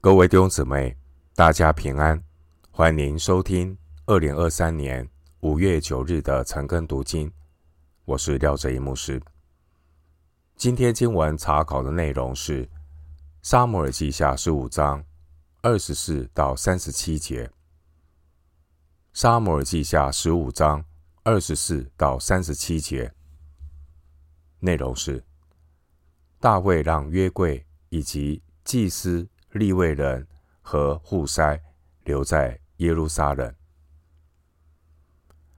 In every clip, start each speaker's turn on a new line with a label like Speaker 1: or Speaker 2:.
Speaker 1: 各位弟兄姊妹，大家平安，欢迎收听二零二三年五月九日的晨更读经。我是廖哲一牧师。今天经文查考的内容是《撒母耳记下》十五章二十四到三十七节，《撒母耳记下》十五章二十四到三十七节内容是大卫让约柜以及祭司。利未人和户筛留在耶路撒冷。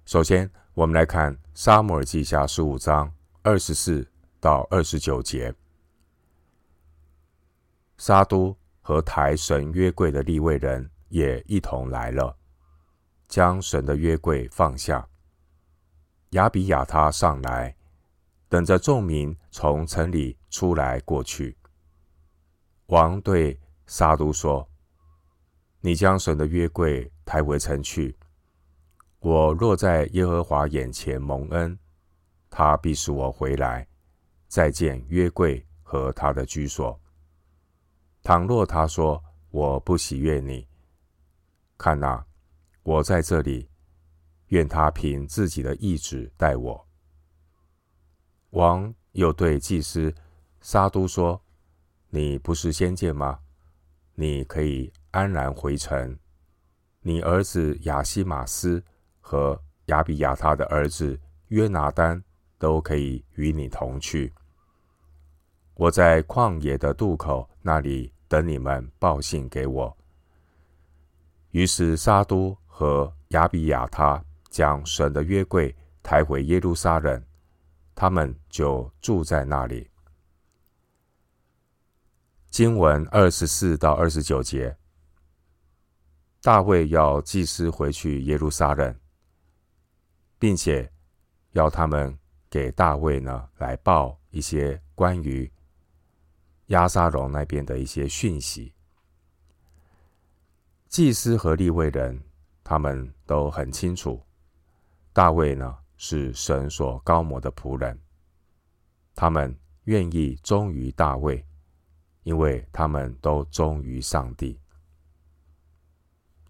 Speaker 1: 首先，我们来看《撒母耳记下》十五章二十四到二十九节。撒督和台神约柜的利未人也一同来了，将神的约柜放下。亚比亚他上来，等着众民从城里出来过去。王对撒督说：“你将神的约柜抬回城去。我若在耶和华眼前蒙恩，他必使我回来，再见约柜和他的居所。倘若他说我不喜悦你，看哪，我在这里，愿他凭自己的意志待我。”王又对祭司撒督说：“你不是先见吗？”你可以安然回城，你儿子亚希马斯和亚比亚他的儿子约拿单都可以与你同去。我在旷野的渡口那里等你们报信给我。于是撒督和亚比亚他将神的约柜抬回耶路撒冷，他们就住在那里。经文二十四到二十九节，大卫要祭司回去耶路撒冷，并且要他们给大卫呢来报一些关于押沙龙那边的一些讯息。祭司和立位人他们都很清楚，大卫呢是神所膏摩的仆人，他们愿意忠于大卫。因为他们都忠于上帝，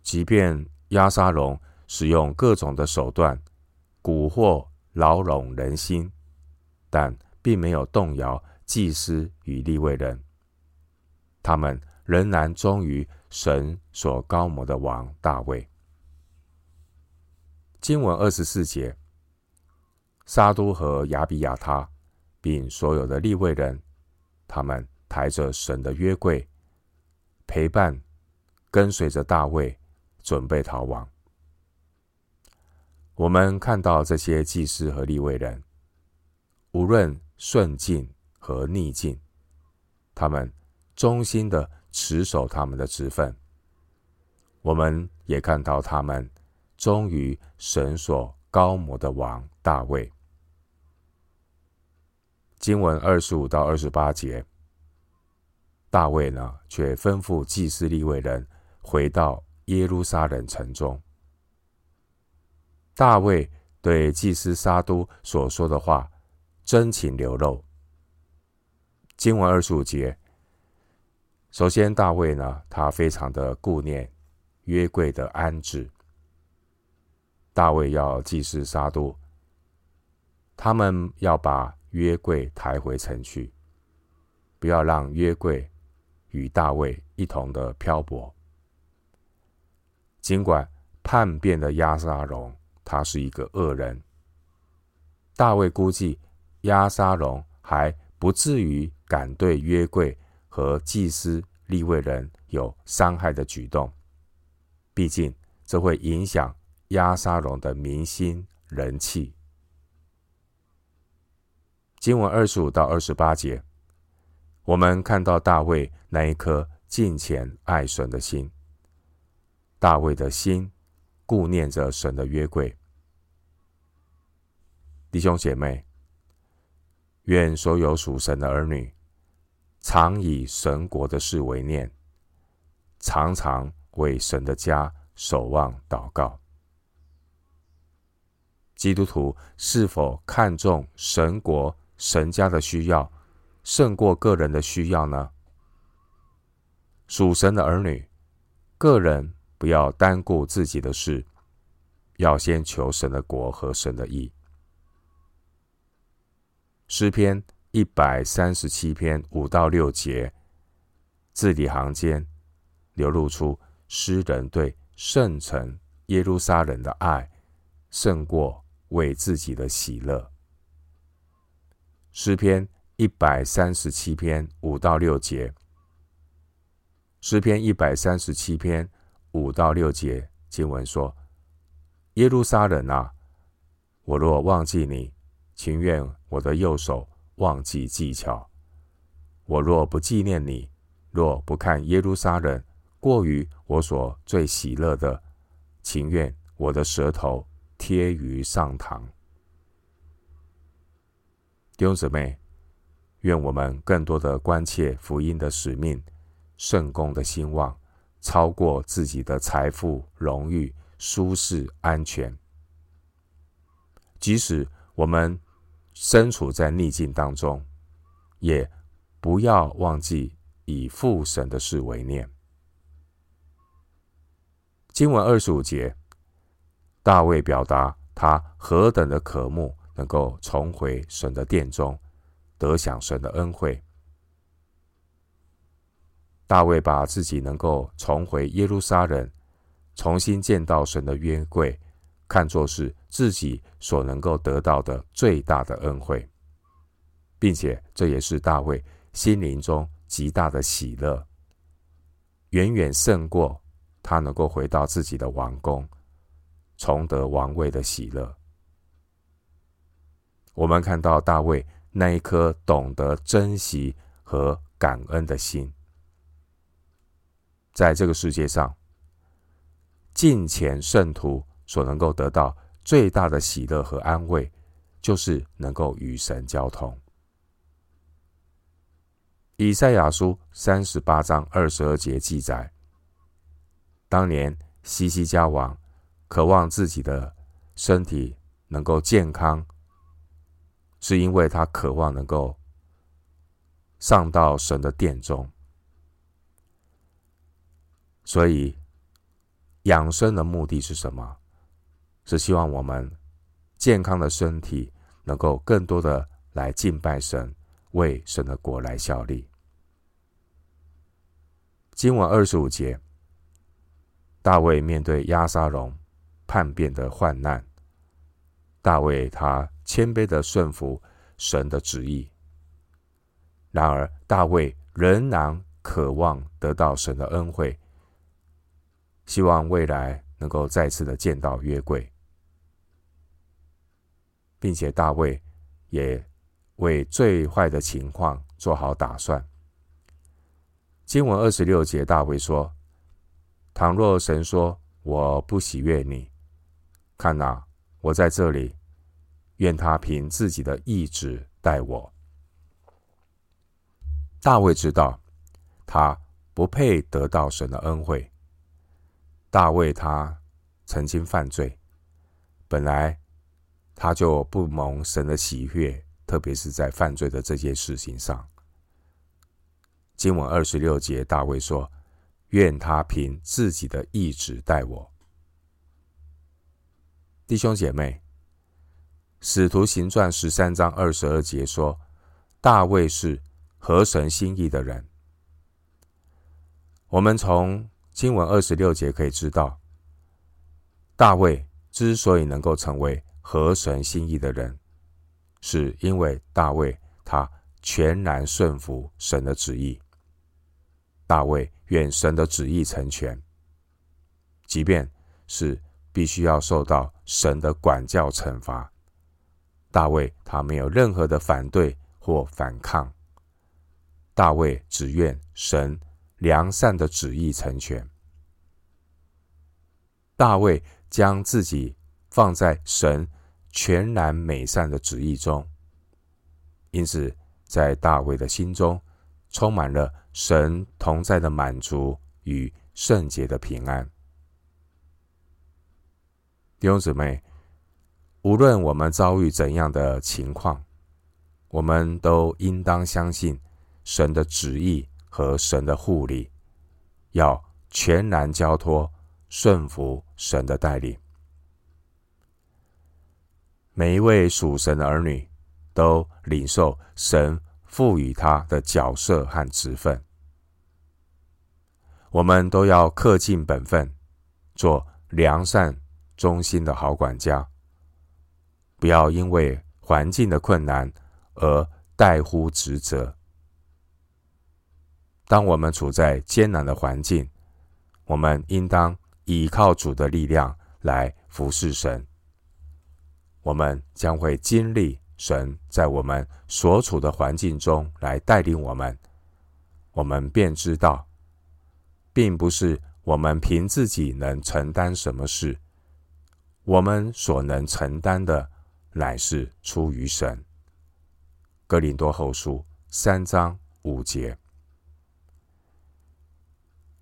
Speaker 1: 即便亚沙龙使用各种的手段蛊惑扰拢人心，但并没有动摇祭司与利未人，他们仍然忠于神所膏抹的王大卫。经文二十四节，撒督和亚比亚他，并所有的利未人，他们。抬着神的约柜，陪伴跟随着大卫，准备逃亡。我们看到这些祭司和利未人，无论顺境和逆境，他们忠心的持守他们的职分。我们也看到他们忠于神所膏摩的王大卫。经文二十五到二十八节。大卫呢，却吩咐祭司利未人回到耶路撒冷城中。大卫对祭司撒督所说的话，真情流露。经文二十五节，首先大卫呢，他非常的顾念约柜的安置。大卫要祭司撒督，他们要把约柜抬回城去，不要让约柜。与大卫一同的漂泊。尽管叛变的押沙龙，他是一个恶人，大卫估计押沙龙还不至于敢对约柜和祭司利未人有伤害的举动。毕竟这会影响押沙龙的民心人气。经文二十五到二十八节。我们看到大卫那一颗敬虔爱神的心，大卫的心顾念着神的约柜。弟兄姐妹，愿所有属神的儿女常以神国的事为念，常常为神的家守望祷告。基督徒是否看重神国、神家的需要？胜过个人的需要呢？属神的儿女，个人不要单顾自己的事，要先求神的国和神的义。诗篇一百三十七篇五到六节，字里行间流露出诗人对圣城耶路撒冷的爱，胜过为自己的喜乐。诗篇一百三十七篇五到六节，诗篇一百三十七篇五到六节经文说：“耶路撒冷啊，我若忘记你，情愿我的右手忘记技巧；我若不纪念你，若不看耶路撒冷过于我所最喜乐的，情愿我的舌头贴于上膛。”弟兄姊妹，愿我们更多的关切福音的使命、圣工的兴旺，超过自己的财富、荣誉、舒适、安全。即使我们身处在逆境当中，也不要忘记以父神的事为念。经文二十五节，大卫表达他何等的渴慕。能够重回神的殿中，得享神的恩惠。大卫把自己能够重回耶路撒冷，重新见到神的约柜，看作是自己所能够得到的最大的恩惠，并且这也是大卫心灵中极大的喜乐，远远胜过他能够回到自己的王宫，重得王位的喜乐。我们看到大卫那一颗懂得珍惜和感恩的心，在这个世界上，敬虔圣徒所能够得到最大的喜乐和安慰，就是能够与神交通。以赛亚书三十八章二十二节记载，当年西西家王渴望自己的身体能够健康。是因为他渴望能够上到神的殿中，所以养生的目的是什么？是希望我们健康的身体能够更多的来敬拜神，为神的国来效力。经文二十五节，大卫面对押沙龙叛变的患难，大卫他。谦卑的顺服神的旨意。然而，大卫仍然渴望得到神的恩惠，希望未来能够再次的见到约柜，并且大卫也为最坏的情况做好打算。经文二十六节，大卫说：“倘若神说我不喜悦你，看哪，我在这里。”愿他凭自己的意志待我。大卫知道他不配得到神的恩惠。大卫他曾经犯罪，本来他就不蒙神的喜悦，特别是在犯罪的这件事情上。经文二十六节，大卫说：“愿他凭自己的意志待我。”弟兄姐妹。使徒行传十三章二十二节说：“大卫是合神心意的人。”我们从经文二十六节可以知道，大卫之所以能够成为合神心意的人，是因为大卫他全然顺服神的旨意。大卫愿神的旨意成全，即便是必须要受到神的管教惩罚。大卫他没有任何的反对或反抗，大卫只愿神良善的旨意成全。大卫将自己放在神全然美善的旨意中，因此在大卫的心中充满了神同在的满足与圣洁的平安。弟兄姊妹。无论我们遭遇怎样的情况，我们都应当相信神的旨意和神的护理，要全然交托、顺服神的带领。每一位属神的儿女都领受神赋予他的角色和职分。我们都要恪尽本分，做良善、忠心的好管家。不要因为环境的困难而怠忽职责。当我们处在艰难的环境，我们应当倚靠主的力量来服侍神。我们将会经历神在我们所处的环境中来带领我们，我们便知道。并不是我们凭自己能承担什么事，我们所能承担的乃是出于神。格林多后书三章五节，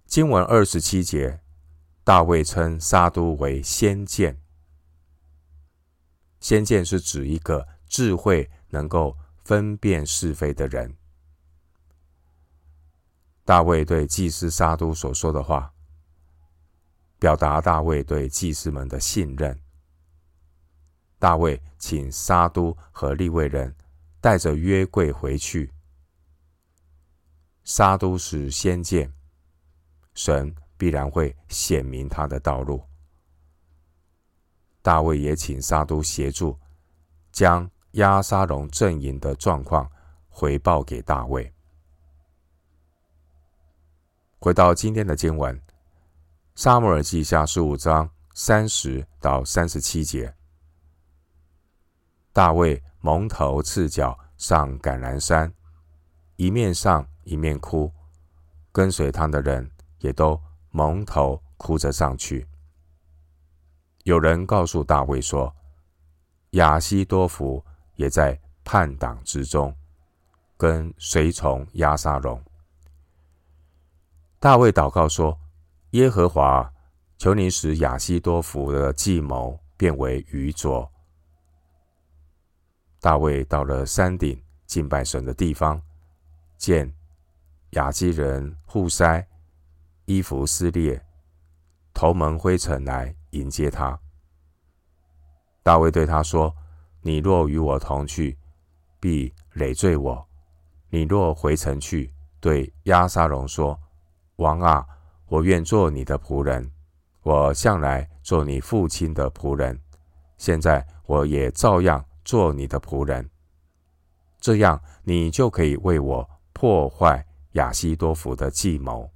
Speaker 1: 经文二十七节，大卫称沙督为先见。先见是指一个智慧能够分辨是非的人。大卫对祭司沙督所说的话，表达大卫对祭司们的信任。大卫请撒督和利未人带着约柜回去。撒督是先见，神必然会显明他的道路。大卫也请撒督协助，将押沙龙阵营的状况回报给大卫。回到今天的经文，《撒母耳记下》十五章三十到三十七节，大卫蒙头赤脚上橄榄山，一面上一面哭，跟随他的人也都蒙头哭着上去。有人告诉大卫说，亚希多弗也在叛党之中，跟随从押沙龙。大卫祷告说：“耶和华，求你使亚希多弗的计谋变为愚拙。”大卫到了山顶敬拜神的地方，见亚基人户筛衣服撕裂，头蒙灰尘来迎接他。大卫对他说：“你若与我同去，必累赘我；你若回城去，对押沙龙说。”王啊，我愿做你的仆人，我向来做你父亲的仆人，现在我也照样做你的仆人。这样，你就可以为我破坏亚西多福的计谋。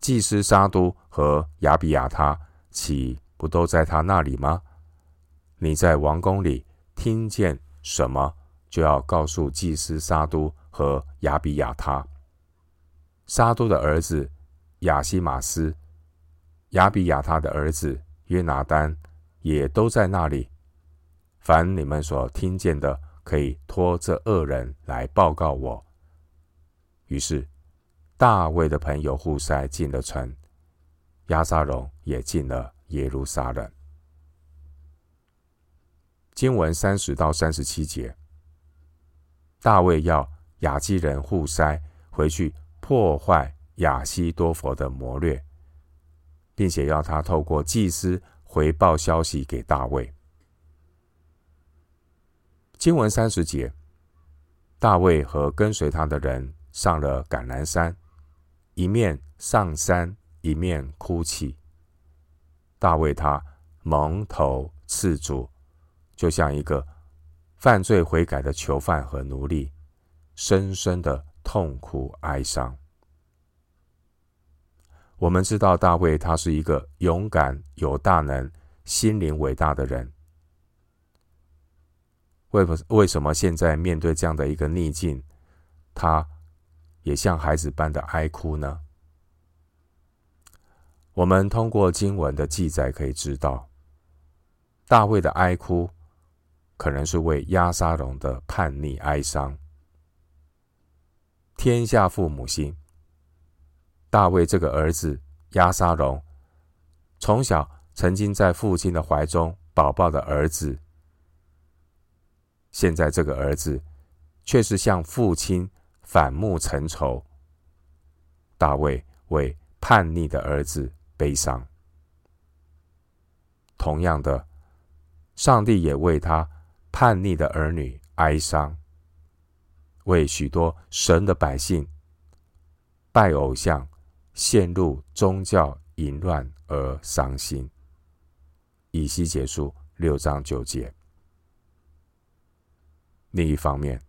Speaker 1: 祭司撒都和亚比亚他岂不都在他那里吗？你在王宫里听见什么，就要告诉祭司撒都和亚比亚他。撒都的儿子亚西马斯、亚比亚他的儿子约拿单也都在那里。凡你们所听见的，可以托这二人来报告我。于是大卫的朋友户筛进了城，押沙龙也进了耶路撒冷。经文三十到三十七节，大卫要亚基人户筛回去。破坏亚西多佛的谋略，并且要他透过祭司回报消息给大卫。经文三十节，大卫和跟随他的人上了橄榄山，一面上山一面哭泣。大卫他蒙头赤足，就像一个犯罪悔改的囚犯和奴隶，深深的痛苦哀伤。我们知道大卫他是一个勇敢、有大能、心灵伟大的人。为为什么现在面对这样的一个逆境，他也像孩子般的哀哭呢？我们通过经文的记载可以知道，大卫的哀哭可能是为押沙龙的叛逆哀伤。天下父母心。大卫这个儿子押沙龙，从小曾经在父亲的怀中宝宝的儿子，现在这个儿子却是向父亲反目成仇。大卫为叛逆的儿子悲伤。同样的，上帝也为他叛逆的儿女哀伤，为许多神的百姓拜偶像、陷入宗教淫乱而伤心。以西结束六章九节。另一方面，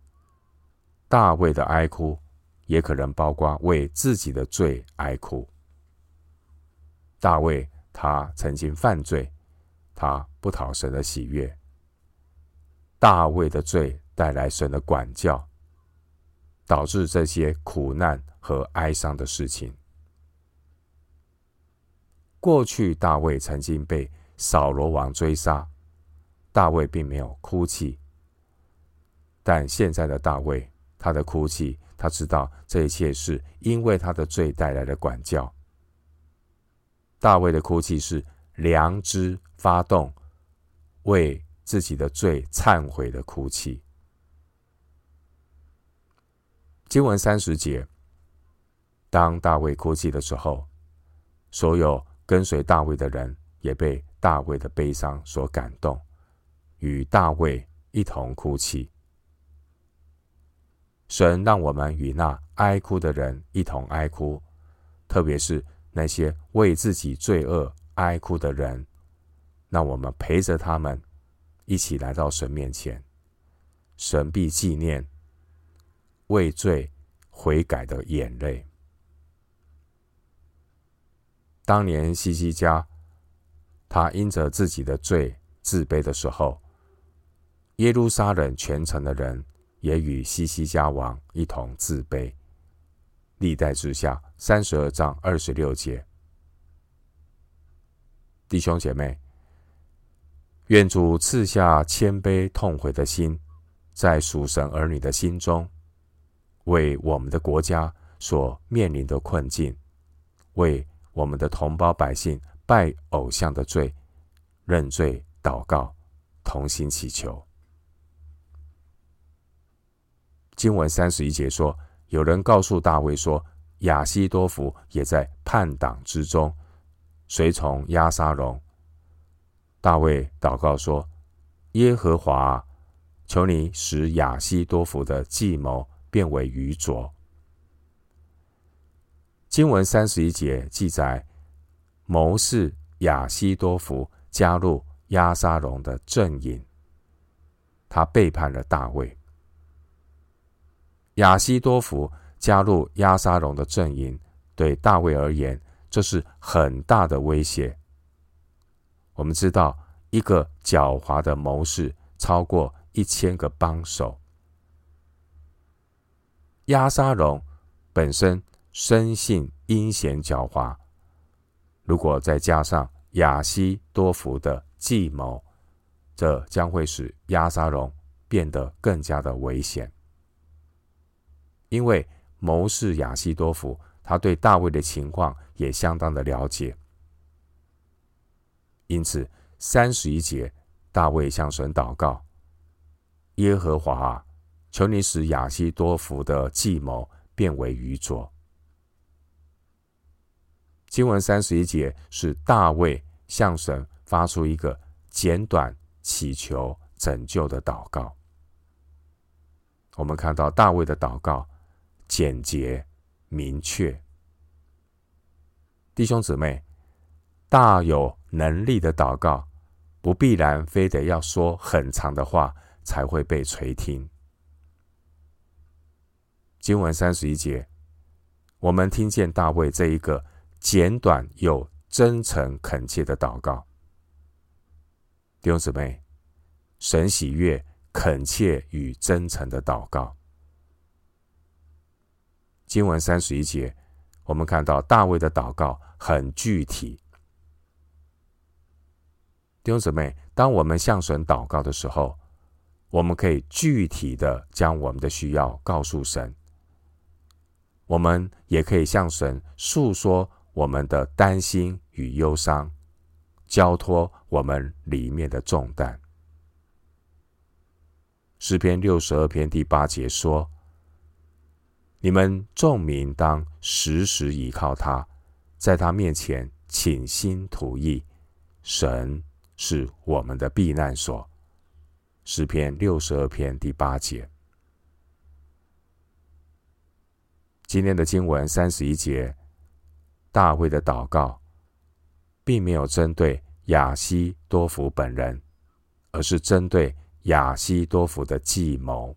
Speaker 1: 大卫的哀哭也可能包括为自己的罪哀哭。大卫他曾经犯罪，他不讨神的喜悦。大卫的罪带来神的管教，导致这些苦难和哀伤的事情。过去大卫曾经被扫罗王追杀，大卫并没有哭泣。但现在的大卫，他的哭泣，他知道这一切是因为他的罪带来的管教。大卫的哭泣是良知发动，为自己的罪忏悔的哭泣。经文三十节，当大卫哭泣的时候，所有跟随大卫的人也被大卫的悲伤所感动，与大卫一同哭泣。神让我们与那哀哭的人一同哀哭，特别是那些为自己罪恶哀哭的人，让我们陪着他们一起来到神面前，神必纪念畏罪悔改的眼泪。当年西西家，他因着自己的罪自卑的时候，耶路撒冷全城的人。也与西西家王一同自卑。历代志下三十二章二十六节，弟兄姐妹，愿主赐下谦卑痛悔的心，在属神儿女的心中，为我们的国家所面临的困境，为我们的同胞百姓拜偶像的罪认罪祷告，同心祈求。经文三十一节说，有人告诉大卫说，亚希多弗也在叛党之中，随从押沙龙。大卫祷告说：“耶和华，求你使亚希多弗的计谋变为愚拙。”经文三十一节记载，谋士亚西多弗加入押沙龙的阵营，他背叛了大卫。亚西多弗加入押沙龙的阵营，对大卫而言，这是很大的威胁。我们知道，一个狡猾的谋士超过一千个帮手。押沙龙本身生性阴险狡猾，如果再加上亚西多弗的计谋，这将会使押沙龙变得更加的危险。因为谋士亚西多弗，他对大卫的情况也相当的了解，因此三十一节，大卫向神祷告：“耶和华啊，求你使亚西多福的计谋变为愚拙。”经文三十一节是大卫向神发出一个简短祈求拯救的祷告。我们看到大卫的祷告。简洁明确，弟兄姊妹，大有能力的祷告，不必然非得要说很长的话才会被垂听。经文三十一节，我们听见大卫这一个简短又真诚恳切的祷告。弟兄姊妹，神喜悦恳切与真诚的祷告。经文三十一节，我们看到大卫的祷告很具体。弟兄姊妹，当我们向神祷告的时候，我们可以具体的将我们的需要告诉神。我们也可以向神诉说我们的担心与忧伤，交托我们里面的重担。诗篇六十二篇第八节说。你们众民当时时倚靠他，在他面前倾心吐意。神是我们的避难所。诗篇六十二篇第八节。今天的经文三十一节，大卫的祷告，并没有针对亚西多弗本人，而是针对亚西多弗的计谋。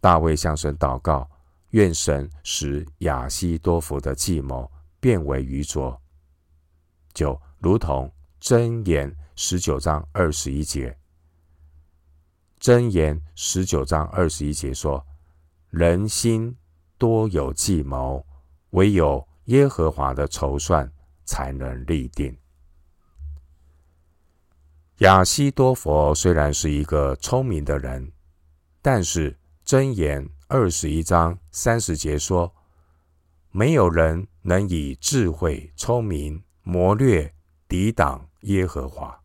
Speaker 1: 大卫向神祷告，愿神使亚西多弗的计谋变为愚拙，就如同箴言十九章二十一节。箴言十九章二十一节说：“人心多有计谋，唯有耶和华的筹算才能立定。”亚西多佛虽然是一个聪明的人，但是。箴言二十一章三十节说：“没有人能以智慧、聪明、谋略抵挡耶和华。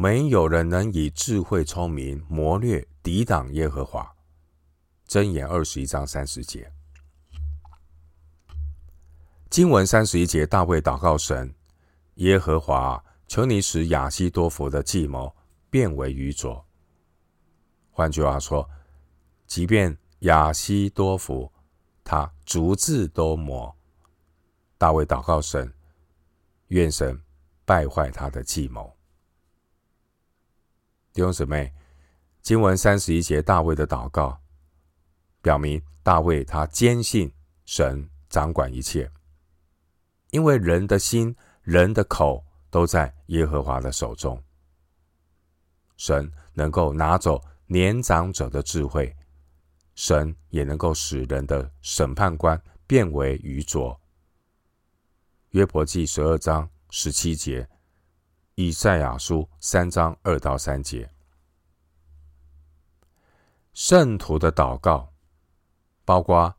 Speaker 1: 没有人能以智慧、聪明、谋略抵挡耶和华。”箴言二十一章三十节。经文三十一节，大卫祷告神：“耶和华，求你使亚希多弗的计谋。”变为愚拙。换句话说，即便亚希多弗他逐字都谋，大卫祷告神，愿神败坏他的计谋。弟兄姊妹，经文三十一节，大卫的祷告表明大卫他坚信神掌管一切，因为人的心、人的口都在耶和华的手中。神能够拿走年长者的智慧，神也能够使人的审判官变为愚拙。约伯记十二章十七节，以赛亚书三章二到三节。圣徒的祷告，包括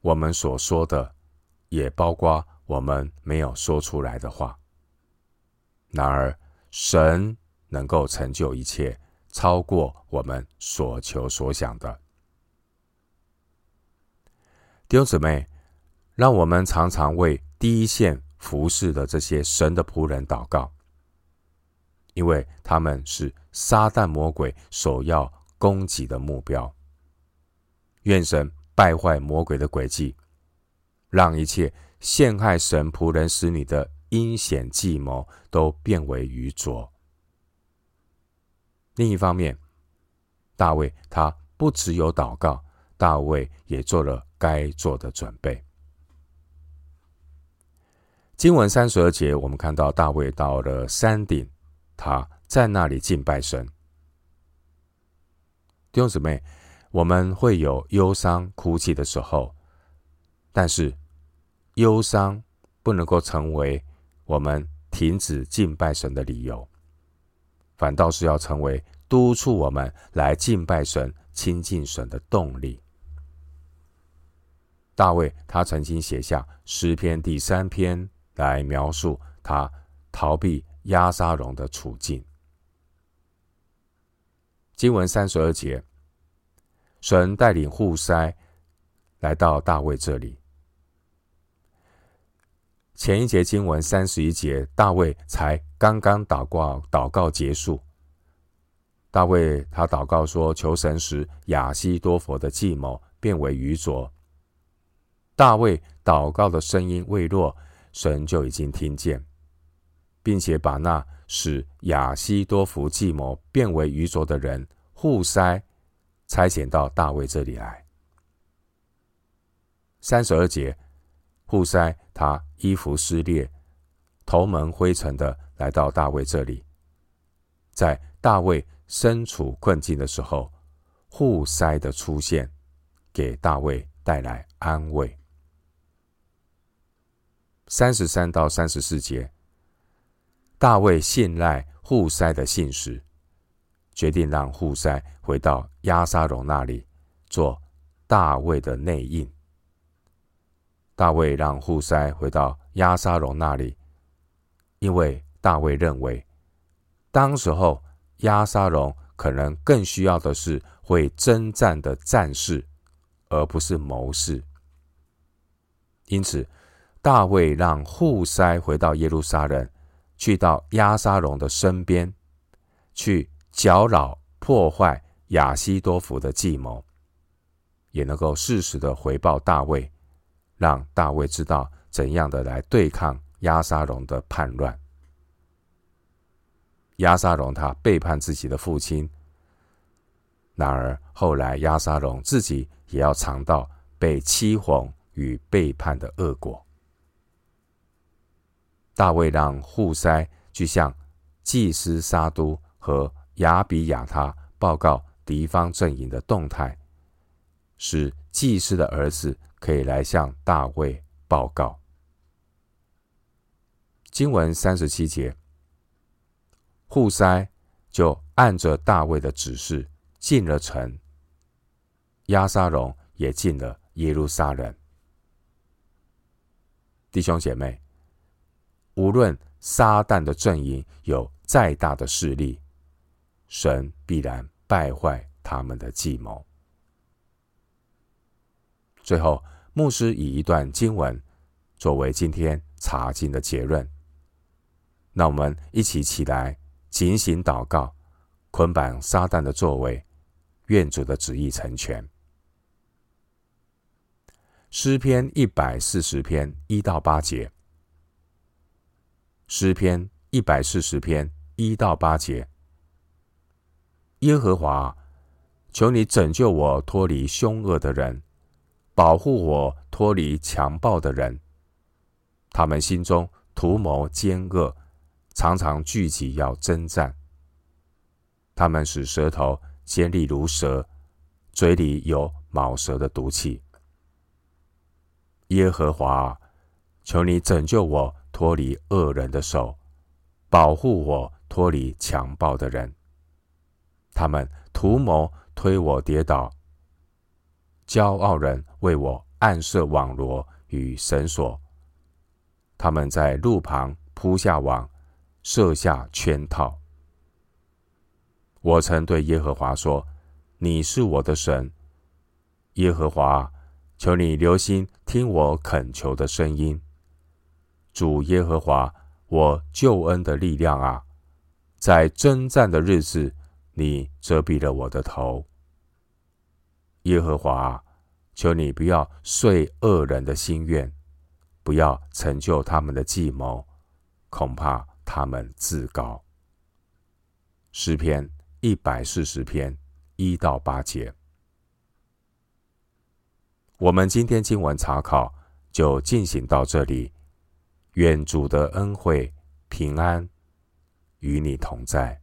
Speaker 1: 我们所说的，也包括我们没有说出来的话。然而，神。能够成就一切，超过我们所求所想的。弟兄姊妹，让我们常常为第一线服侍的这些神的仆人祷告，因为他们是撒旦魔鬼首要攻击的目标。愿神败坏魔鬼的诡计，让一切陷害神仆人使女的阴险计谋都变为愚拙。另一方面，大卫他不只有祷告，大卫也做了该做的准备。经文三十二节，我们看到大卫到了山顶，他在那里敬拜神。弟兄姊妹，我们会有忧伤、哭泣的时候，但是忧伤不能够成为我们停止敬拜神的理由。反倒是要成为督促我们来敬拜神、亲近神的动力。大卫他曾经写下诗篇第三篇来描述他逃避押沙龙的处境。经文三十二节，神带领户筛来到大卫这里。前一节经文三十一节，大卫才刚刚祷告，祷告结束。大卫他祷告说：“求神使亚希多弗的计谋变为愚拙。”大卫祷告的声音未落，神就已经听见，并且把那使亚西多弗计谋变为愚拙的人户筛差遣到大卫这里来。三十二节。户筛他衣服撕裂，头蒙灰尘的来到大卫这里，在大卫身处困境的时候，户筛的出现给大卫带来安慰。三十三到三十四节，大卫信赖户筛的信使，决定让户筛回到押沙龙那里做大卫的内应。大卫让户筛回到押沙龙那里，因为大卫认为，当时候押沙龙可能更需要的是会征战的战士，而不是谋士。因此，大卫让户筛回到耶路撒冷，去到押沙龙的身边，去搅扰破坏亚西多弗的计谋，也能够适时的回报大卫，让大卫知道怎样的来对抗押沙龙的叛乱。押沙龙他背叛自己的父亲，然而后来押沙龙自己也要尝到被欺哄与背叛的恶果。大卫让户筛去向祭司沙都和亚比亚他报告敌方阵营的动态，使祭司的儿子可以来向大卫报告。经文三十七节，户筛就按着大卫的指示进了城，押沙龙也进了耶路撒冷。弟兄姐妹。无论撒旦的阵营有再大的势力，神必然败坏他们的计谋。最后，牧师以一段经文作为今天查经的结论。那我们一起起来，警醒祷告，捆绑撒旦的作为，愿主的旨意成全。诗篇一百四十篇一到八节。诗篇一百四十篇一到八节：耶和华，求你拯救我脱离凶恶的人，保护我脱离强暴的人。他们心中图谋奸恶，常常聚集要征战。他们使舌头尖利如蛇，嘴里有蟒蛇的毒气。耶和华，求你拯救我。脱离恶人的手，保护我脱离强暴的人。他们图谋推我跌倒，骄傲人为我暗设网罗与绳索。他们在路旁铺下网，设下圈套。我曾对耶和华说：“你是我的神，耶和华，求你留心听我恳求的声音。”主耶和华，我救恩的力量啊，在征战的日子，你遮蔽了我的头。耶和华啊，求你不要遂恶人的心愿，不要成就他们的计谋，恐怕他们自高。诗篇一百四十篇一到八节。我们今天经文查考就进行到这里。愿主的恩惠平安与你同在。